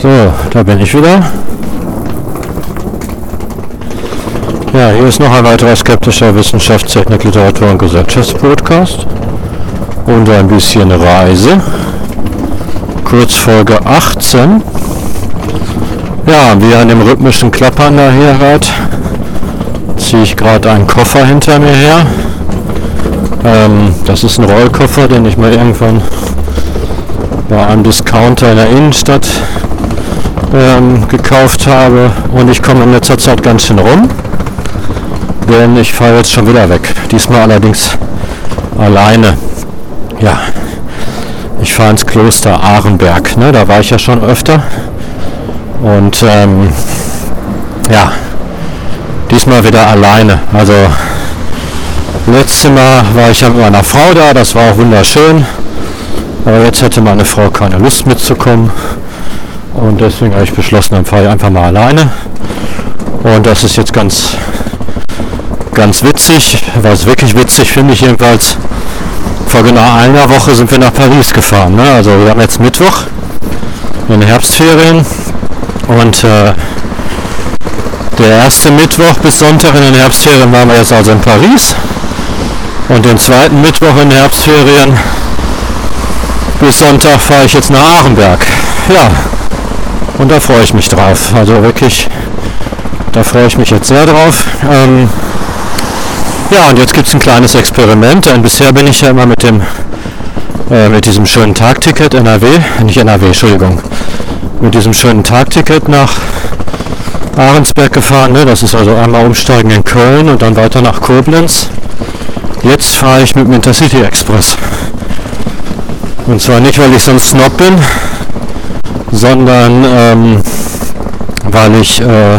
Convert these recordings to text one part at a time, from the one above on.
So, da bin ich wieder. Ja, hier ist noch ein weiterer skeptischer Wissenschaftstechnik, Literatur und Gesellschaftspodcast. Und ein bisschen Reise. Kurzfolge 18. Ja, wie an dem rhythmischen Klappern da hier hört, ziehe ich gerade einen Koffer hinter mir her. Ähm, das ist ein Rollkoffer, den ich mal irgendwann bei einem Discounter in der Innenstadt ähm, gekauft habe und ich komme in letzter Zeit ganz schön rum, denn ich fahre jetzt schon wieder weg. Diesmal allerdings alleine. Ja, ich fahre ins Kloster Ahrenberg. Ne? Da war ich ja schon öfter. Und ähm, ja, diesmal wieder alleine. Also letztes Mal war ich ja mit meiner Frau da, das war auch wunderschön. Aber jetzt hätte meine Frau keine Lust mitzukommen. Und deswegen habe ich beschlossen, dann fahre ich einfach mal alleine. Und das ist jetzt ganz, ganz witzig. Was wirklich witzig finde ich jedenfalls. Vor genau einer Woche sind wir nach Paris gefahren. Ne? Also wir haben jetzt Mittwoch in den Herbstferien. Und äh, der erste Mittwoch bis Sonntag in den Herbstferien waren wir jetzt also in Paris. Und den zweiten Mittwoch in den Herbstferien bis Sonntag fahre ich jetzt nach Aarenberg. Ja, und da freue ich mich drauf. Also wirklich, da freue ich mich jetzt sehr drauf. Ähm, ja, und jetzt gibt es ein kleines Experiment. Denn bisher bin ich ja immer mit dem äh, mit diesem schönen Tagticket NRW, nicht NRW, Entschuldigung, mit diesem schönen Tagticket nach Ahrensberg gefahren. Ne? Das ist also einmal umsteigen in Köln und dann weiter nach Koblenz. Jetzt fahre ich mit dem Intercity Express. Und zwar nicht, weil ich so ein Snob bin, sondern ähm, weil ich, äh,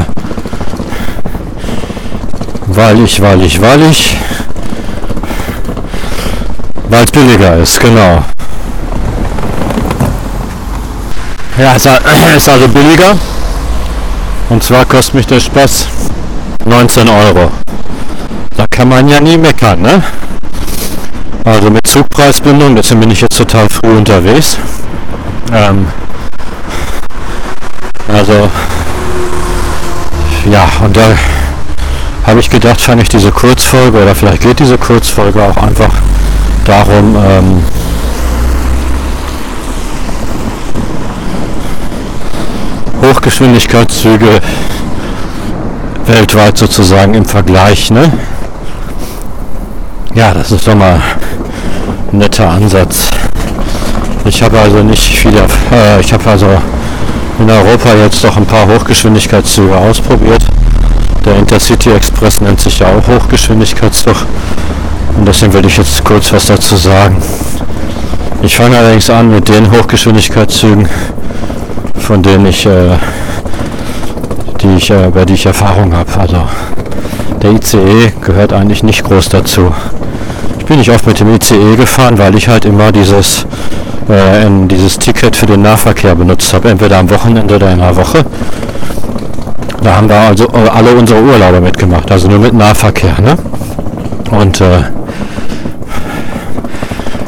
weil ich, weil ich, weil ich, weil es billiger ist, genau. Ja, es ist also billiger. Und zwar kostet mich der Spaß 19 Euro. Da kann man ja nie meckern, ne? Also mit Zugpreisbindung, deswegen bin ich jetzt total früh unterwegs. Ähm, also ja, und da habe ich gedacht, fand ich diese Kurzfolge oder vielleicht geht diese Kurzfolge auch einfach darum, ähm, Hochgeschwindigkeitszüge weltweit sozusagen im Vergleich. Ne? Ja, das ist doch mal ein netter Ansatz. Ich habe also nicht viel, äh, ich habe also in Europa jetzt doch ein paar Hochgeschwindigkeitszüge ausprobiert. Der Intercity Express nennt sich ja auch Hochgeschwindigkeitszug. Und deswegen will ich jetzt kurz was dazu sagen. Ich fange allerdings an mit den Hochgeschwindigkeitszügen, von denen ich, äh, die ich, äh, bei die ich Erfahrung habe. Also der ICE gehört eigentlich nicht groß dazu. Ich bin nicht oft mit dem ICE gefahren, weil ich halt immer dieses äh, in dieses Ticket für den Nahverkehr benutzt habe, entweder am Wochenende oder in der Woche. Da haben wir also alle unsere Urlaube mitgemacht, also nur mit Nahverkehr. Ne? Und äh,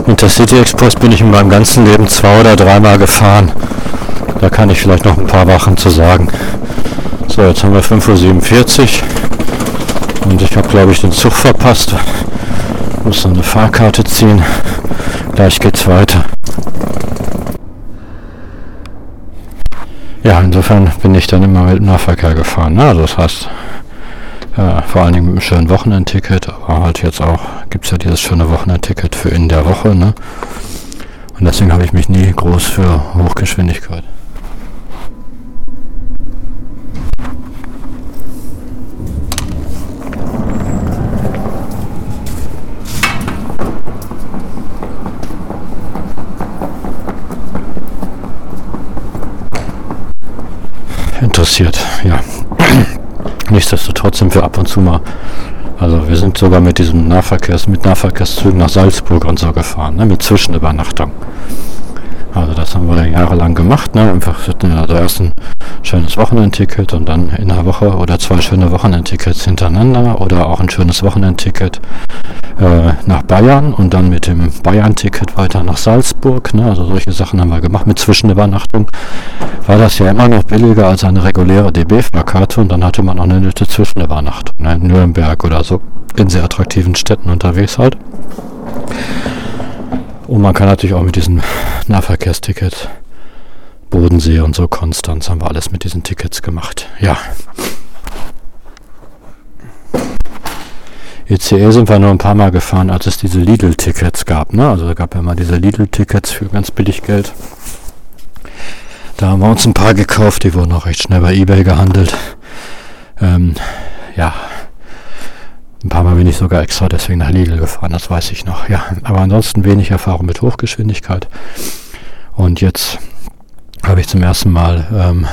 Intercity Express bin ich in meinem ganzen Leben zwei oder dreimal gefahren. Da kann ich vielleicht noch ein paar Wochen zu sagen. So, jetzt haben wir 5.47 Uhr und ich habe glaube ich den Zug verpasst. Muss noch eine Fahrkarte ziehen. Gleich geht's weiter. Ja, insofern bin ich dann immer mit dem Nahverkehr gefahren. Ne? Also das heißt, äh, vor allen Dingen mit einem schönen Wochenendticket, aber halt jetzt auch gibt es ja dieses schöne Wochenendticket für in der Woche. Ne? Und deswegen habe ich mich nie groß für Hochgeschwindigkeit interessiert. Ja. Nichtsdestotrotz sind wir ab und zu mal, also wir sind sogar mit diesem Nahverkehrs, mit Nahverkehrszügen nach Salzburg und so gefahren, ne, mit Zwischenübernachtung. Also das haben wir jahrelang gemacht. Ne? Einfach also erst ein schönes Wochenendticket und dann in einer Woche oder zwei schöne Wochenendtickets hintereinander oder auch ein schönes Wochenendticket äh, nach Bayern und dann mit dem Bayern-Ticket weiter nach Salzburg. Ne? Also solche Sachen haben wir gemacht. Mit Zwischenübernachtung war das ja immer noch billiger als eine reguläre DB-Fahrkarte und dann hatte man auch eine nette Zwischenübernachtung. Ne? In Nürnberg oder so in sehr attraktiven Städten unterwegs halt. Und man kann natürlich auch mit diesem Nahverkehrsticket Bodensee und so Konstanz haben wir alles mit diesen Tickets gemacht. Ja. ECE sind wir nur ein paar Mal gefahren, als es diese Lidl-Tickets gab. Ne? Also gab ja mal diese Lidl-Tickets für ganz billig Geld. Da haben wir uns ein paar gekauft, die wurden auch recht schnell bei eBay gehandelt. Ähm, ja, ein paar Mal bin ich sogar extra deswegen nach Lidl gefahren, das weiß ich noch. Ja, aber ansonsten wenig Erfahrung mit Hochgeschwindigkeit. Und jetzt habe ich zum ersten Mal ähm,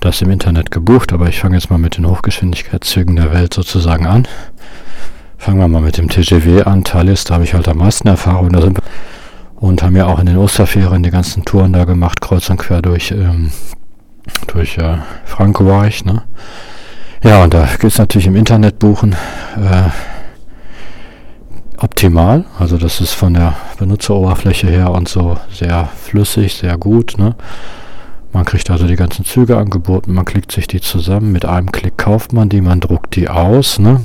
das im Internet gebucht, aber ich fange jetzt mal mit den Hochgeschwindigkeitszügen der Welt sozusagen an. Fangen wir mal mit dem TGW an. Thalys, da habe ich halt am meisten Erfahrung. Da sind und haben ja auch in den Osterferien die ganzen Touren da gemacht, kreuz und quer durch, ähm, durch äh, Frankreich. Ne? Ja, und da gibt es natürlich im Internet buchen äh, optimal. Also das ist von der Benutzeroberfläche her und so sehr flüssig, sehr gut. Ne? Man kriegt also die ganzen Züge angeboten, man klickt sich die zusammen, mit einem Klick kauft man die, man druckt die aus, ne?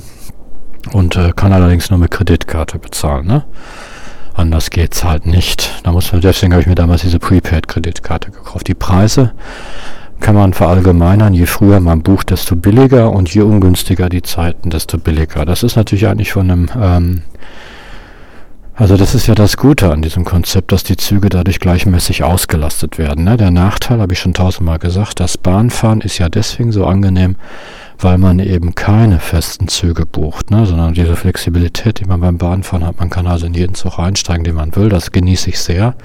Und äh, kann allerdings nur mit Kreditkarte bezahlen, ne? Anders geht's halt nicht. Da muss man, deswegen habe ich mir damals diese Prepaid-Kreditkarte gekauft. Die Preise kann man verallgemeinern, je früher man bucht, desto billiger und je ungünstiger die Zeiten, desto billiger. Das ist natürlich eigentlich von einem, ähm, also das ist ja das Gute an diesem Konzept, dass die Züge dadurch gleichmäßig ausgelastet werden. Ne? Der Nachteil, habe ich schon tausendmal gesagt, das Bahnfahren ist ja deswegen so angenehm, weil man eben keine festen Züge bucht, ne? sondern diese Flexibilität, die man beim Bahnfahren hat. Man kann also in jeden Zug einsteigen, den man will. Das genieße ich sehr.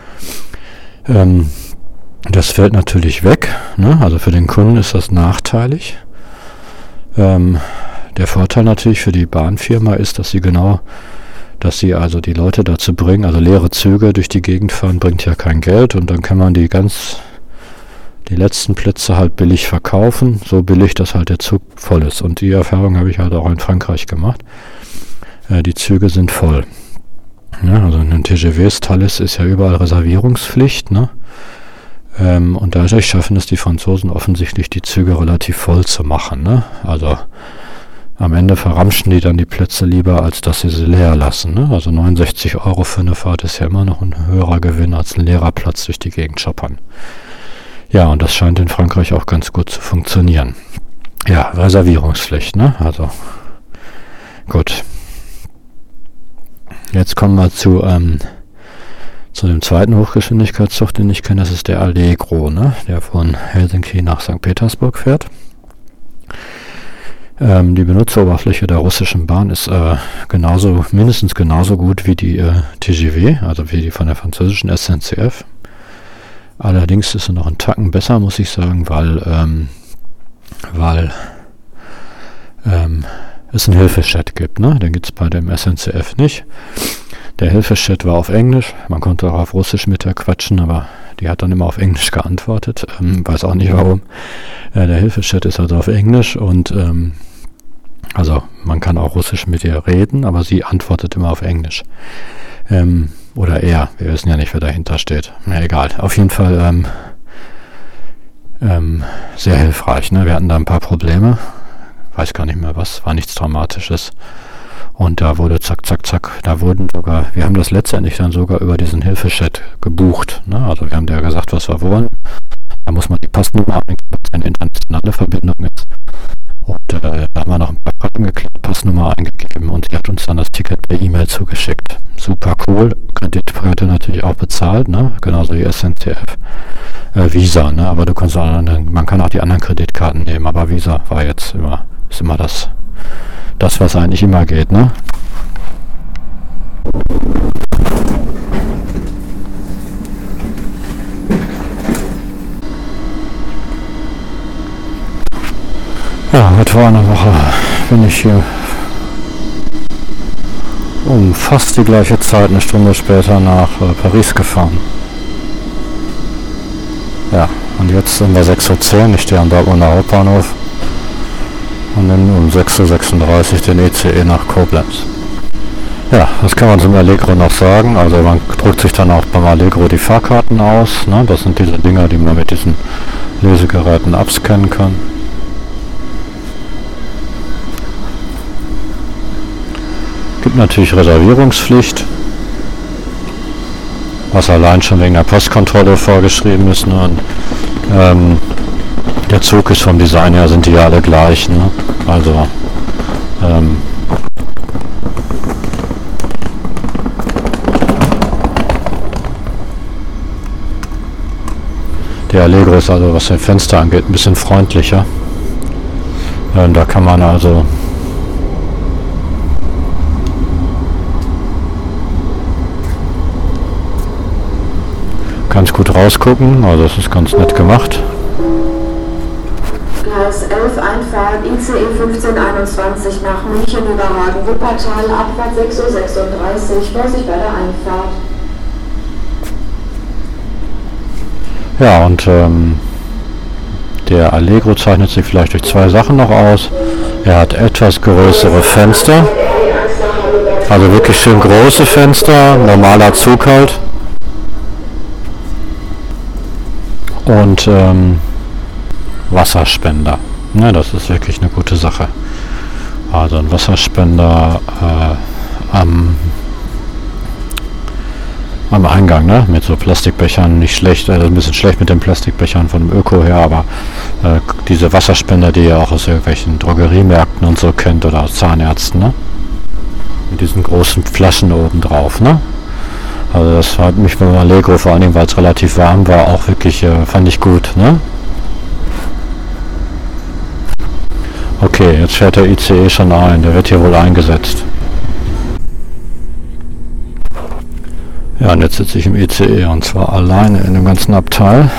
Ähm, das fällt natürlich weg. Ne? Also für den Kunden ist das nachteilig. Ähm, der Vorteil natürlich für die Bahnfirma ist, dass sie genau, dass sie also die Leute dazu bringen, also leere Züge durch die Gegend fahren, bringt ja kein Geld und dann kann man die ganz, die letzten Plätze halt billig verkaufen, so billig, dass halt der Zug voll ist. Und die Erfahrung habe ich halt auch in Frankreich gemacht. Äh, die Züge sind voll. Ja, also in den TGVs, Thales ist ja überall Reservierungspflicht, ne? Ähm, und dadurch schaffen es die Franzosen offensichtlich, die Züge relativ voll zu machen. Ne? Also am Ende verramschen die dann die Plätze lieber, als dass sie sie leer lassen. Ne? Also 69 Euro für eine Fahrt ist ja immer noch ein höherer Gewinn als ein leerer Platz durch die Gegend shoppern. Ja, und das scheint in Frankreich auch ganz gut zu funktionieren. Ja, Reservierungspflicht, ne? Also gut. Jetzt kommen wir zu ähm, zu dem zweiten Hochgeschwindigkeitszug, den ich kenne, das ist der Allegro, ne? der von Helsinki nach St. Petersburg fährt. Ähm, die Benutzeroberfläche der russischen Bahn ist äh, genauso, mindestens genauso gut wie die äh, TGV, also wie die von der französischen SNCF. Allerdings ist sie noch ein Tacken besser, muss ich sagen, weil, ähm, weil ähm, es einen Hilfechat gibt. Ne? Den gibt es bei dem SNCF nicht. Der Hilfeschat war auf Englisch. Man konnte auch auf Russisch mit ihr quatschen, aber die hat dann immer auf Englisch geantwortet. Ähm, weiß auch nicht warum. Äh, der Hilfeschat ist also auf Englisch und ähm, also man kann auch Russisch mit ihr reden, aber sie antwortet immer auf Englisch. Ähm, oder er. Wir wissen ja nicht, wer dahinter steht. Na egal. Auf jeden Fall ähm, ähm, sehr hilfreich. Ne? Wir hatten da ein paar Probleme. Weiß gar nicht mehr was. War nichts Dramatisches. Und da wurde zack, zack, zack, da wurden sogar, wir haben das letztendlich dann sogar über diesen Hilfechat gebucht. Ne? Also wir haben ja gesagt, was wir wollen. Da muss man die Passnummer eingeben, es eine internationale Verbindung ist. Und äh, da haben wir noch ein paar Fragen geklärt, Passnummer eingegeben und sie hat uns dann das Ticket per E-Mail zugeschickt. Super cool. Kreditkarte natürlich auch bezahlt, ne? genauso wie SNCF. Äh, Visa, ne? aber du kannst auch, man kann auch die anderen Kreditkarten nehmen, aber Visa war jetzt immer, ist immer das das, was eigentlich immer geht, ne? Ja, heute vor einer Woche bin ich hier um fast die gleiche Zeit, eine Stunde später, nach äh, Paris gefahren. Ja, und jetzt sind wir 6.10 Uhr, ich stehe am Dortmunder Hauptbahnhof und dann um 6.36 Uhr den ECE nach Koblenz. Ja, das kann man zum Allegro noch sagen. Also man druckt sich dann auch beim Allegro die Fahrkarten aus. Ne? Das sind diese Dinger, die man mit diesen Lesegeräten abscannen kann. Gibt natürlich Reservierungspflicht, was allein schon wegen der Postkontrolle vorgeschrieben ist. Ne? Und, ähm, der Zug ist vom Design her, sind die ja alle gleich. Ne? Also ähm, Der Allegro ist also, was den Fenster angeht, ein bisschen freundlicher. Und da kann man also ganz gut rausgucken. Also das ist ganz nett gemacht. Gleis 11 Einfahrt ICE 1521 nach München über Hagen-Wuppertal, Abfahrt 6.36 Uhr, Vorsicht bei der Einfahrt. Ja, und ähm, der Allegro zeichnet sich vielleicht durch zwei Sachen noch aus. Er hat etwas größere Fenster. Also wirklich schön große Fenster, normaler Zug halt. Und ähm, Wasserspender. Ja, das ist wirklich eine gute Sache. Also ein Wasserspender äh, am am Eingang, ne? Mit so Plastikbechern nicht schlecht, also ein bisschen schlecht mit den Plastikbechern von Öko her, aber äh, diese Wasserspender, die ihr auch aus irgendwelchen Drogeriemärkten und so kennt oder aus Zahnärzten, ne? Mit diesen großen Flaschen oben drauf, ne? Also das hat mich beim Allegro, vor Dingen weil es relativ warm war, auch wirklich, äh, fand ich gut, ne? Okay, jetzt fährt der ICE schon ein, der wird hier wohl eingesetzt. Ja, und jetzt sitze ich im ECE und zwar alleine in dem ganzen Abteil.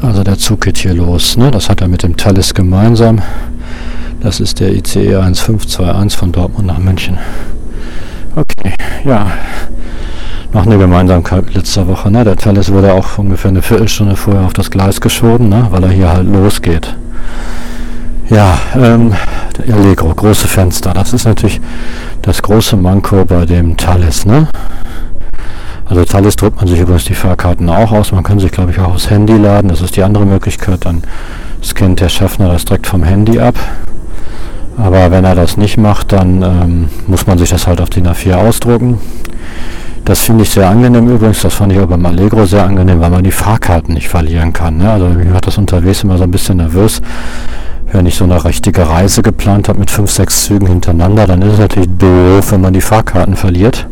Also der Zug geht hier los. Ne? Das hat er mit dem Thalys gemeinsam. Das ist der ICE 1521 von Dortmund nach München. Okay, ja. Noch eine Gemeinsamkeit letzter Woche. Ne? Der Thalys wurde auch ungefähr eine Viertelstunde vorher auf das Gleis geschoben, ne? weil er hier halt losgeht. Ja, ähm, Allegro, große Fenster. Das ist natürlich das große Manko bei dem Thales, ne? Also Thales druckt man sich übrigens die Fahrkarten auch aus. Man kann sich, glaube ich, auch aufs Handy laden. Das ist die andere Möglichkeit. Dann scannt der Schaffner das direkt vom Handy ab. Aber wenn er das nicht macht, dann ähm, muss man sich das halt auf DIN A4 ausdrucken. Das finde ich sehr angenehm übrigens. Das fand ich auch beim Allegro sehr angenehm, weil man die Fahrkarten nicht verlieren kann. Ne? Also mir hat das unterwegs immer so ein bisschen nervös wenn ich so eine richtige Reise geplant habe mit fünf, sechs Zügen hintereinander, dann ist es natürlich doof, wenn man die Fahrkarten verliert.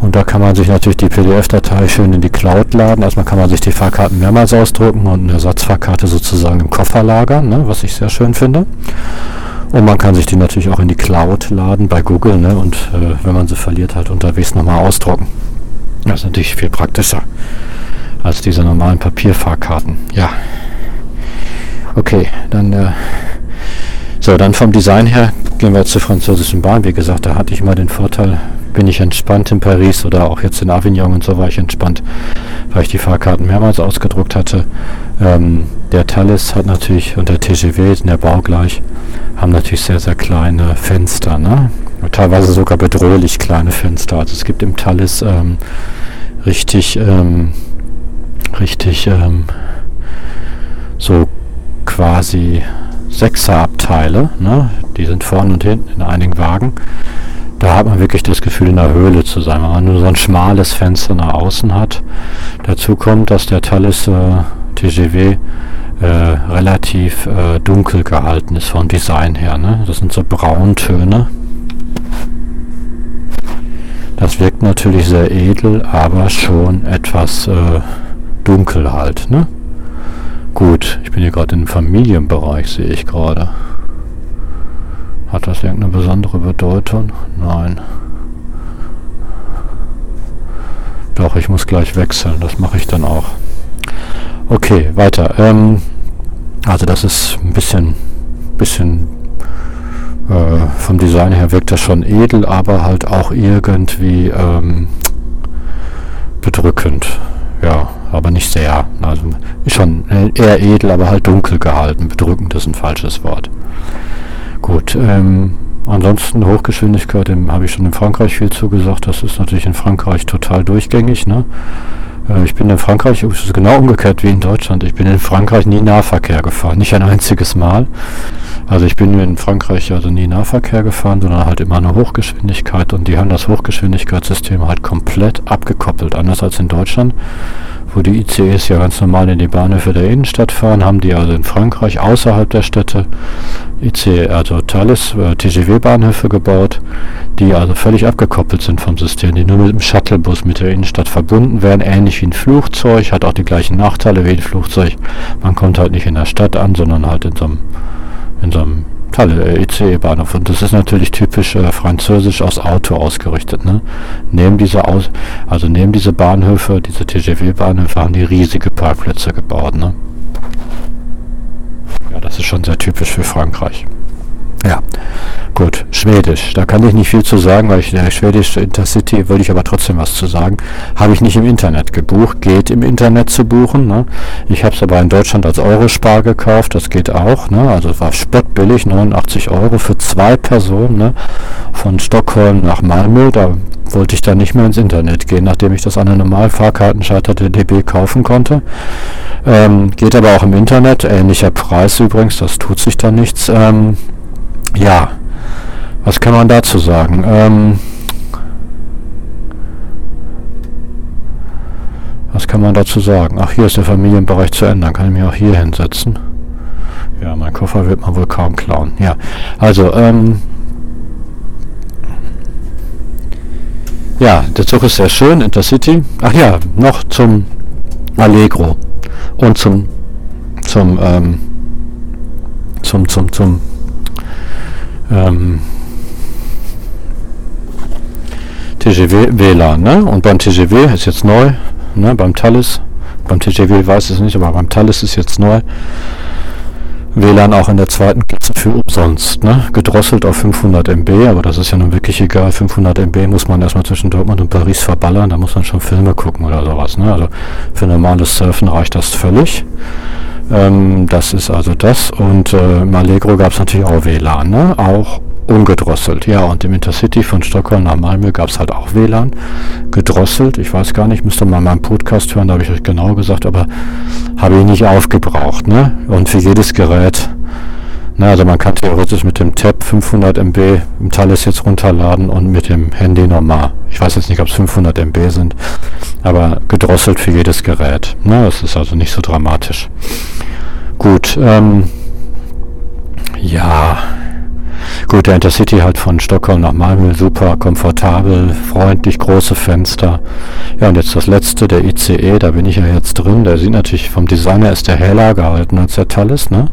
Und da kann man sich natürlich die PDF-Datei schön in die Cloud laden. Erstmal kann man sich die Fahrkarten mehrmals ausdrucken und eine Ersatzfahrkarte sozusagen im Koffer lagern, ne, was ich sehr schön finde. Und man kann sich die natürlich auch in die Cloud laden bei Google ne, und äh, wenn man sie verliert, halt unterwegs nochmal ausdrucken. Das ist natürlich viel praktischer als diese normalen Papierfahrkarten. Ja. Okay, dann äh, so, dann vom Design her gehen wir zur französischen Bahn. Wie gesagt, da hatte ich mal den Vorteil, bin ich entspannt in Paris oder auch jetzt in Avignon und so war ich entspannt, weil ich die Fahrkarten mehrmals ausgedruckt hatte. Ähm, der Thales hat natürlich und der TGV, der Bau gleich, haben natürlich sehr, sehr kleine Fenster, ne? Teilweise sogar bedrohlich kleine Fenster. Also es gibt im Thales ähm, richtig, ähm, richtig ähm, so quasi Sechserabteile, ne? die sind vorne und hinten in einigen Wagen. Da hat man wirklich das Gefühl, in der Höhle zu sein, wenn man nur so ein schmales Fenster nach außen hat. Dazu kommt, dass der Thales äh, TGW äh, relativ äh, dunkel gehalten ist vom Design her. Ne? Das sind so Brauntöne. Das wirkt natürlich sehr edel, aber schon etwas äh, dunkel halt. Ne? Gut, ich bin hier gerade im Familienbereich, sehe ich gerade. Hat das irgendeine besondere Bedeutung? Nein. Doch, ich muss gleich wechseln. Das mache ich dann auch. Okay, weiter. Ähm, also das ist ein bisschen, bisschen äh, vom Design her wirkt das schon edel, aber halt auch irgendwie ähm, bedrückend. Ja, aber nicht sehr. Also schon eher edel, aber halt dunkel gehalten. Bedrückend ist ein falsches Wort. Gut, ähm, ansonsten Hochgeschwindigkeit habe ich schon in Frankreich viel zugesagt. Das ist natürlich in Frankreich total durchgängig. Ne? Äh, ich bin in Frankreich, es ist genau umgekehrt wie in Deutschland. Ich bin in Frankreich nie Nahverkehr gefahren, nicht ein einziges Mal. Also ich bin in Frankreich also nie Nahverkehr gefahren, sondern halt immer eine Hochgeschwindigkeit und die haben das Hochgeschwindigkeitssystem halt komplett abgekoppelt, anders als in Deutschland wo die ICEs ja ganz normal in die Bahnhöfe der Innenstadt fahren, haben die also in Frankreich außerhalb der Städte ICE, also Thales, äh, TGW-Bahnhöfe gebaut, die also völlig abgekoppelt sind vom System, die nur mit dem Shuttlebus mit der Innenstadt verbunden werden, ähnlich wie ein Flugzeug, hat auch die gleichen Nachteile wie ein Flugzeug. Man kommt halt nicht in der Stadt an, sondern halt in so einem, in so einem Tolle ICE-Bahnhof. Und das ist natürlich typisch äh, französisch aus Auto ausgerichtet. Ne? Neben diese Aus also neben diese Bahnhöfe, diese TGV-Bahnhöfe, haben die riesige Parkplätze gebaut. Ne? Ja, das ist schon sehr typisch für Frankreich. Ja, gut. Schwedisch. Da kann ich nicht viel zu sagen, weil ich der schwedische Intercity würde ich aber trotzdem was zu sagen. Habe ich nicht im Internet gebucht. Geht im Internet zu buchen. Ne? Ich habe es aber in Deutschland als Eurospar gekauft. Das geht auch. Ne? Also es war spottbillig, 89 Euro für zwei Personen. Ne? Von Stockholm nach Malmö. Da wollte ich dann nicht mehr ins Internet gehen, nachdem ich das an der Normalfahrkartenschalter der DB kaufen konnte. Ähm, geht aber auch im Internet. Ähnlicher Preis übrigens. Das tut sich da nichts. Ähm, ja, was kann man dazu sagen? Ähm, was kann man dazu sagen? Ach, hier ist der Familienbereich zu Ende. Dann kann ich mich auch hier hinsetzen. Ja, mein Koffer wird man wohl kaum klauen. Ja, also, ähm, ja, der Zug ist sehr schön, Intercity. Ach ja, noch zum Allegro und zum, zum, ähm, zum, zum, zum, ähm, TGW WLAN, ne? Und beim TGW ist jetzt neu, ne? Beim Thales, beim TGW weiß ich es nicht, aber beim Thales ist jetzt neu. WLAN auch in der zweiten Klasse für umsonst, ne? Gedrosselt auf 500 MB, aber das ist ja nun wirklich egal. 500 MB muss man erstmal zwischen Dortmund und Paris verballern, da muss man schon Filme gucken oder sowas, ne? Also für normales Surfen reicht das völlig. Ähm, das ist also das. Und äh, im Allegro gab es natürlich auch WLAN, ne? auch ungedrosselt. Ja, und im Intercity von Stockholm nach Malmö gab es halt auch WLAN. Gedrosselt, ich weiß gar nicht, müsste mal meinen Podcast hören, da habe ich euch genau gesagt, aber habe ich nicht aufgebraucht. Ne? Und für jedes Gerät na, also man kann theoretisch mit dem Tab 500 MB im Thales jetzt runterladen und mit dem Handy normal. Ich weiß jetzt nicht, ob es 500 MB sind, aber gedrosselt für jedes Gerät. Na, das ist also nicht so dramatisch. Gut, ähm, ja, Gut, der Intercity halt von Stockholm nach Malmö, super komfortabel, freundlich, große Fenster. Ja, und jetzt das letzte, der ICE, da bin ich ja jetzt drin. Der sieht natürlich, vom Designer ist der heller gehalten als der Thales, ne?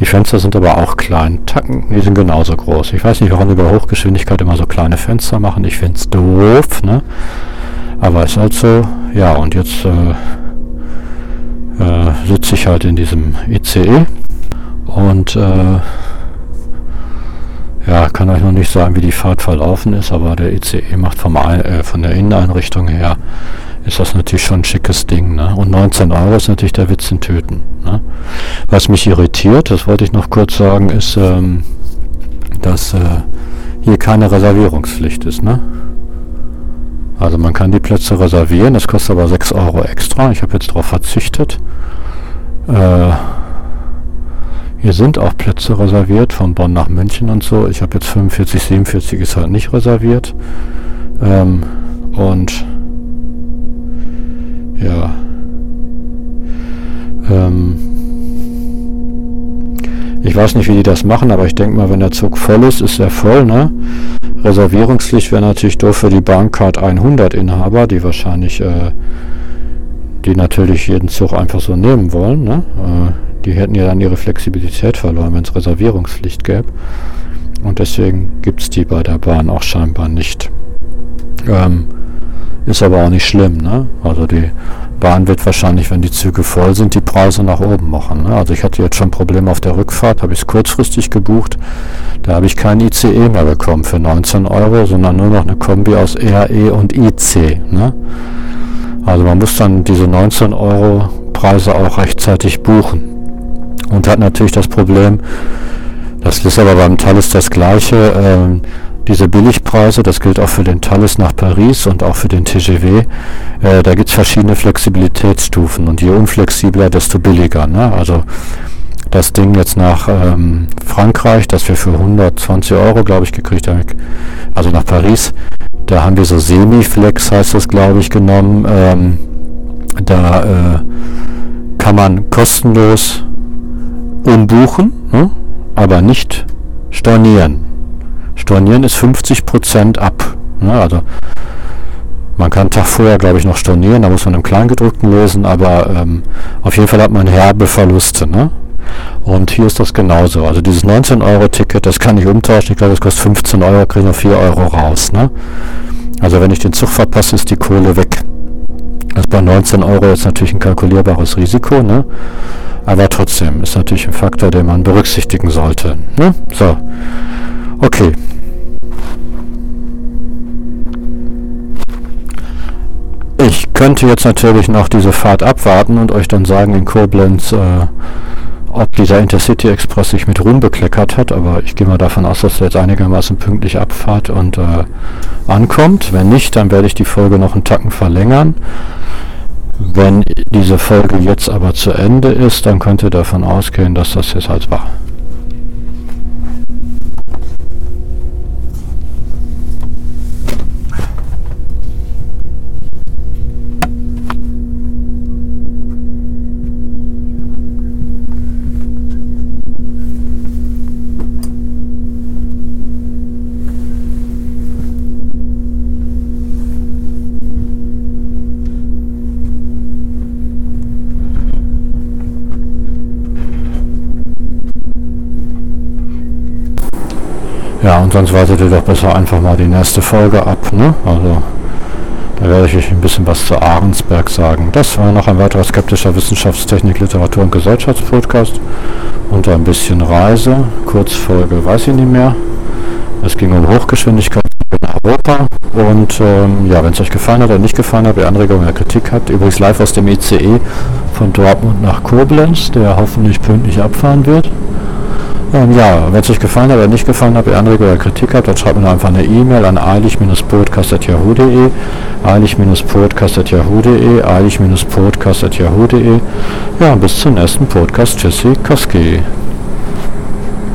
Die Fenster sind aber auch klein. Tacken, die sind genauso groß. Ich weiß nicht, warum bei Hochgeschwindigkeit immer so kleine Fenster machen. Ich finde es doof, ne? Aber ist halt so. Ja, und jetzt äh, äh, sitze ich halt in diesem ICE und äh, ja, kann euch noch nicht sagen, wie die Fahrt verlaufen ist, aber der ICE macht vom, äh, von der Inneneinrichtung her ist das natürlich schon ein schickes Ding. Ne? Und 19 Euro ist natürlich der Witz in Töten. Ne? Was mich irritiert, das wollte ich noch kurz sagen, ist, ähm, dass äh, hier keine Reservierungspflicht ist. Ne? Also man kann die Plätze reservieren, das kostet aber 6 Euro extra. Ich habe jetzt darauf verzichtet. Äh, hier sind auch Plätze reserviert, von Bonn nach München und so. Ich habe jetzt 45, 47 ist halt nicht reserviert. Ähm, und ja. Ähm, ich weiß nicht, wie die das machen, aber ich denke mal, wenn der Zug voll ist, ist er voll, ne? Reservierungspflicht wäre natürlich doof für die Bahncard 100 Inhaber, die wahrscheinlich, äh, die natürlich jeden Zug einfach so nehmen wollen, ne? Äh, die hätten ja dann ihre Flexibilität verloren, wenn es Reservierungspflicht gäbe. Und deswegen gibt es die bei der Bahn auch scheinbar nicht. Ähm, ist aber auch nicht schlimm. Ne? Also die Bahn wird wahrscheinlich, wenn die Züge voll sind, die Preise nach oben machen. Ne? Also ich hatte jetzt schon Probleme auf der Rückfahrt, habe ich es kurzfristig gebucht. Da habe ich kein ICE mehr bekommen für 19 Euro, sondern nur noch eine Kombi aus RE und IC. Ne? Also man muss dann diese 19 Euro Preise auch rechtzeitig buchen. Und hat natürlich das Problem, das ist aber beim Thales das gleiche, äh, diese Billigpreise, das gilt auch für den Thales nach Paris und auch für den TGW, äh, da gibt es verschiedene Flexibilitätsstufen und je unflexibler, desto billiger. Ne? Also das Ding jetzt nach ähm, Frankreich, das wir für 120 Euro, glaube ich, gekriegt haben, also nach Paris, da haben wir so Semi-Flex, heißt das, glaube ich, genommen. Ähm, da äh, kann man kostenlos umbuchen, ne? aber nicht stornieren. Stornieren ist 50% ab. Ne? Also man kann Tag vorher, glaube ich, noch stornieren, da muss man im Kleingedruckten lesen, aber ähm, auf jeden Fall hat man herbe Verluste. Ne? Und hier ist das genauso. Also dieses 19-Euro-Ticket, das kann ich umtauschen. Ich glaube, das kostet 15 Euro, kriege ich noch 4 Euro raus. Ne? Also wenn ich den Zug verpasse, ist die Kohle weg. Das ist bei 19 Euro jetzt natürlich ein kalkulierbares Risiko. Ne? Aber trotzdem ist natürlich ein Faktor, den man berücksichtigen sollte. Ne? So, okay. Ich könnte jetzt natürlich noch diese Fahrt abwarten und euch dann sagen in Koblenz, äh, ob dieser Intercity Express sich mit Ruhm bekleckert hat, aber ich gehe mal davon aus, dass er jetzt einigermaßen pünktlich abfahrt und äh, ankommt. Wenn nicht, dann werde ich die Folge noch einen Tacken verlängern. Wenn diese Folge jetzt aber zu Ende ist, dann könnt ihr davon ausgehen, dass das jetzt halt war. Sonst wartet ihr doch besser einfach mal die nächste Folge ab. Ne? Also da werde ich euch ein bisschen was zu Ahrensberg sagen. Das war noch ein weiterer skeptischer Wissenschaftstechnik, Literatur und Gesellschaftspodcast und ein bisschen Reise. Kurzfolge weiß ich nicht mehr. Es ging um Hochgeschwindigkeit in Europa. Und ähm, ja, wenn es euch gefallen hat oder nicht gefallen hat, ihr Anregungen oder Kritik habt, übrigens live aus dem ICE von Dortmund nach Koblenz, der hoffentlich pünktlich abfahren wird. Ähm, ja, wenn es euch gefallen hat oder nicht gefallen hat, ihr Anregungen oder Kritik habt, dann schreibt mir einfach eine E-Mail an eilig-podcast.yahoo.de eilig-podcast.yahoo.de eilig-podcast.yahoo.de Ja, bis zum nächsten Podcast. Tschüssi, Koski.